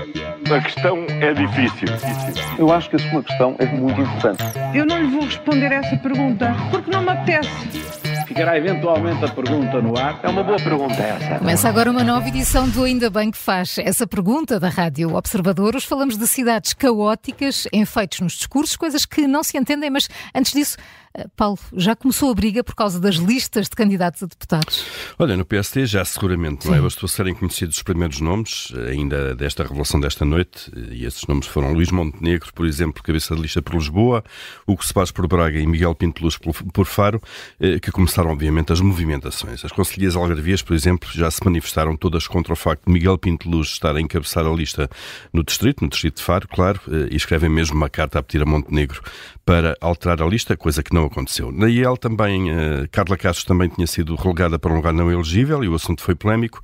A questão é difícil. Eu acho que a sua questão é muito importante. Eu não lhe vou responder essa pergunta porque não me apetece. Ficará eventualmente a pergunta no ar. É uma boa pergunta essa. Começa agora uma nova edição do Ainda Bem que faz essa pergunta da Rádio Observador. Hoje falamos de cidades caóticas, enfeitos nos discursos, coisas que não se entendem, mas antes disso, Paulo, já começou a briga por causa das listas de candidatos a deputados? Olha, no PST já seguramente, não é? Bastou serem conhecidos os primeiros nomes, ainda desta revelação desta noite, e esses nomes foram Luís Montenegro, por exemplo, cabeça de lista por Lisboa, Hugo Cepaz por Braga e Miguel Pinto Luz por Faro, eh, que começaram, obviamente, as movimentações. As conselheiras algarvias, por exemplo, já se manifestaram todas contra o facto de Miguel Pinto Luz estar a encabeçar a lista no distrito, no distrito de Faro, claro, eh, e escrevem mesmo uma carta a pedir a Montenegro para alterar a lista, coisa que não aconteceu. Na IEL também, uh, Carla Castro também tinha sido relegada para um lugar não elegível e o assunto foi polémico.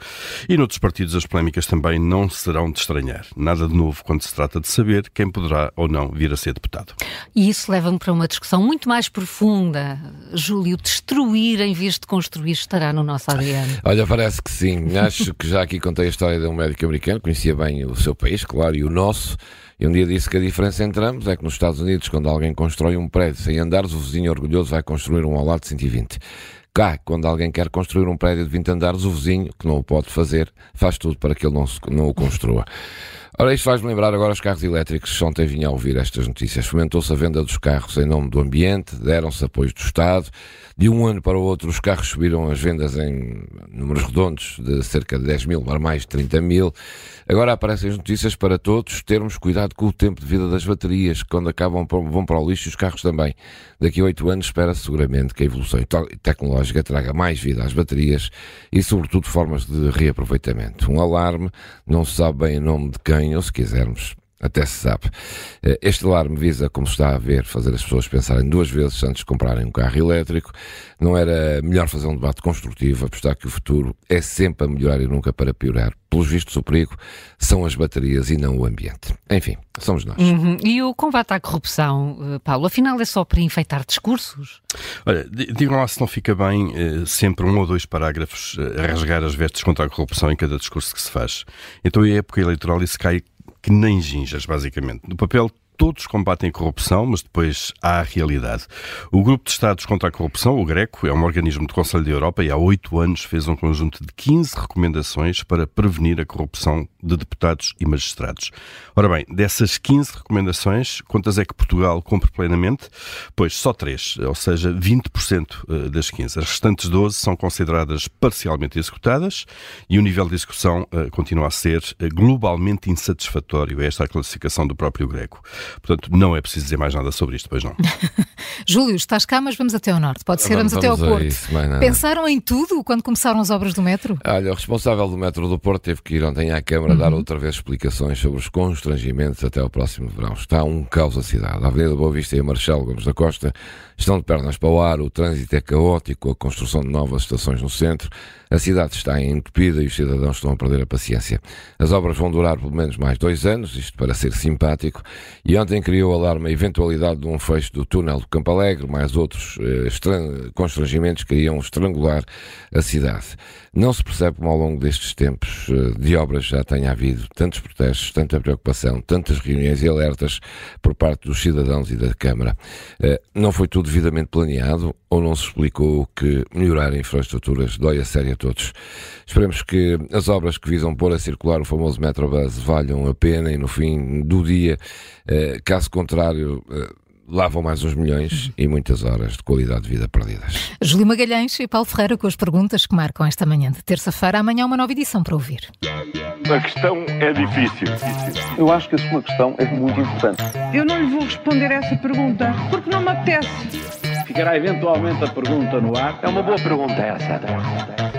E noutros partidos as polémicas também não serão de estranhar. Nada de novo quando se trata de saber quem poderá ou não vir a ser deputado. E isso leva-me para uma discussão muito mais profunda. Júlio, destruir em vez de construir estará no nosso ADN. Olha, parece que sim. Acho que já aqui contei a história de um médico americano, conhecia bem o seu país, claro, e o nosso. E um dia disse que a diferença entre ambos é que nos Estados Unidos, quando alguém constrói um prédio sem andares, o vizinho orgulhoso vai construir um ao lado de 120. Cá, quando alguém quer construir um prédio de 20 andares, o vizinho, que não o pode fazer, faz tudo para que ele não, se, não o construa. Ora, isto faz-me lembrar agora os carros elétricos. Ontem vinha a ouvir estas notícias. Fomentou-se a venda dos carros em nome do ambiente, deram-se apoios do Estado. De um ano para o outro, os carros subiram as vendas em números redondos de cerca de 10 mil para mais de 30 mil. Agora aparecem as notícias para todos termos cuidado com o tempo de vida das baterias, que quando acabam vão para o lixo os carros também. Daqui a oito anos espera-se seguramente que a evolução tecnológica traga mais vida às baterias e, sobretudo, formas de reaproveitamento. Um alarme, não se sabe bem em nome de quem, ou se quisermos, até se sabe. Eh, este alarme visa, como está a ver, fazer as pessoas pensarem duas vezes antes de comprarem um carro elétrico. Não era melhor fazer um debate construtivo, apostar que o futuro é sempre a melhorar e nunca para piorar. Pelos vistos, o perigo são as baterias e não o ambiente. Enfim, somos nós. Uhum. E o combate à corrupção, eh, Paulo, afinal é só para enfeitar discursos? Olha, digam lá se não fica bem eh, sempre um ou dois parágrafos a rasgar as vestes contra a corrupção em cada discurso que se faz. Então, em época eleitoral, isso cai que nem ginjas, basicamente. No papel, todos combatem corrupção, mas depois há a realidade. O Grupo de Estados contra a Corrupção, o GRECO, é um organismo do Conselho da Europa e há oito anos fez um conjunto de 15 recomendações para prevenir a corrupção de deputados e magistrados. Ora bem, dessas 15 recomendações, quantas é que Portugal cumpre plenamente? Pois só três, ou seja, 20% eh, das 15. As restantes 12 são consideradas parcialmente executadas e o nível de execução uh, continua a ser uh, globalmente insatisfatório. Esta é a classificação do próprio Greco. Portanto, não é preciso dizer mais nada sobre isto, pois não. Júlio, estás cá, mas vamos até ao norte. Pode ser, vamos, vamos até ao Porto. Isso, Pensaram em tudo quando começaram as obras do metro? Olha, o responsável do metro do Porto teve que ir ontem à Câmara uhum. dar outra vez explicações sobre os constrangimentos até ao próximo verão. Está um caos a cidade. A Avenida Boa Vista e a Marechal Gomes da Costa estão de pernas para o ar, o trânsito é caótico, a construção de novas estações no centro, a cidade está entupida e os cidadãos estão a perder a paciência. As obras vão durar pelo menos mais dois anos, isto para ser simpático, ontem criou alarme a eventualidade de um fecho do túnel do Campo Alegre, mais outros eh, constrangimentos que iriam estrangular a cidade. Não se percebe como ao longo destes tempos eh, de obras já tenha havido tantos protestos, tanta preocupação, tantas reuniões e alertas por parte dos cidadãos e da Câmara. Eh, não foi tudo devidamente planeado ou não se explicou que melhorar infraestruturas dói a sério a todos. Esperemos que as obras que visam pôr a circular o famoso Metrobus valham a pena e no fim do dia, eh, caso contrário, lá vão mais uns milhões e muitas horas de qualidade de vida perdidas. Júlio Magalhães e Paulo Ferreira com as perguntas que marcam esta manhã de terça-feira. Amanhã uma nova edição para ouvir. A questão é difícil. Eu acho que a sua questão é muito importante. Eu não lhe vou responder essa pergunta porque não me apetece. Ficará eventualmente a pergunta no ar. É uma boa pergunta essa.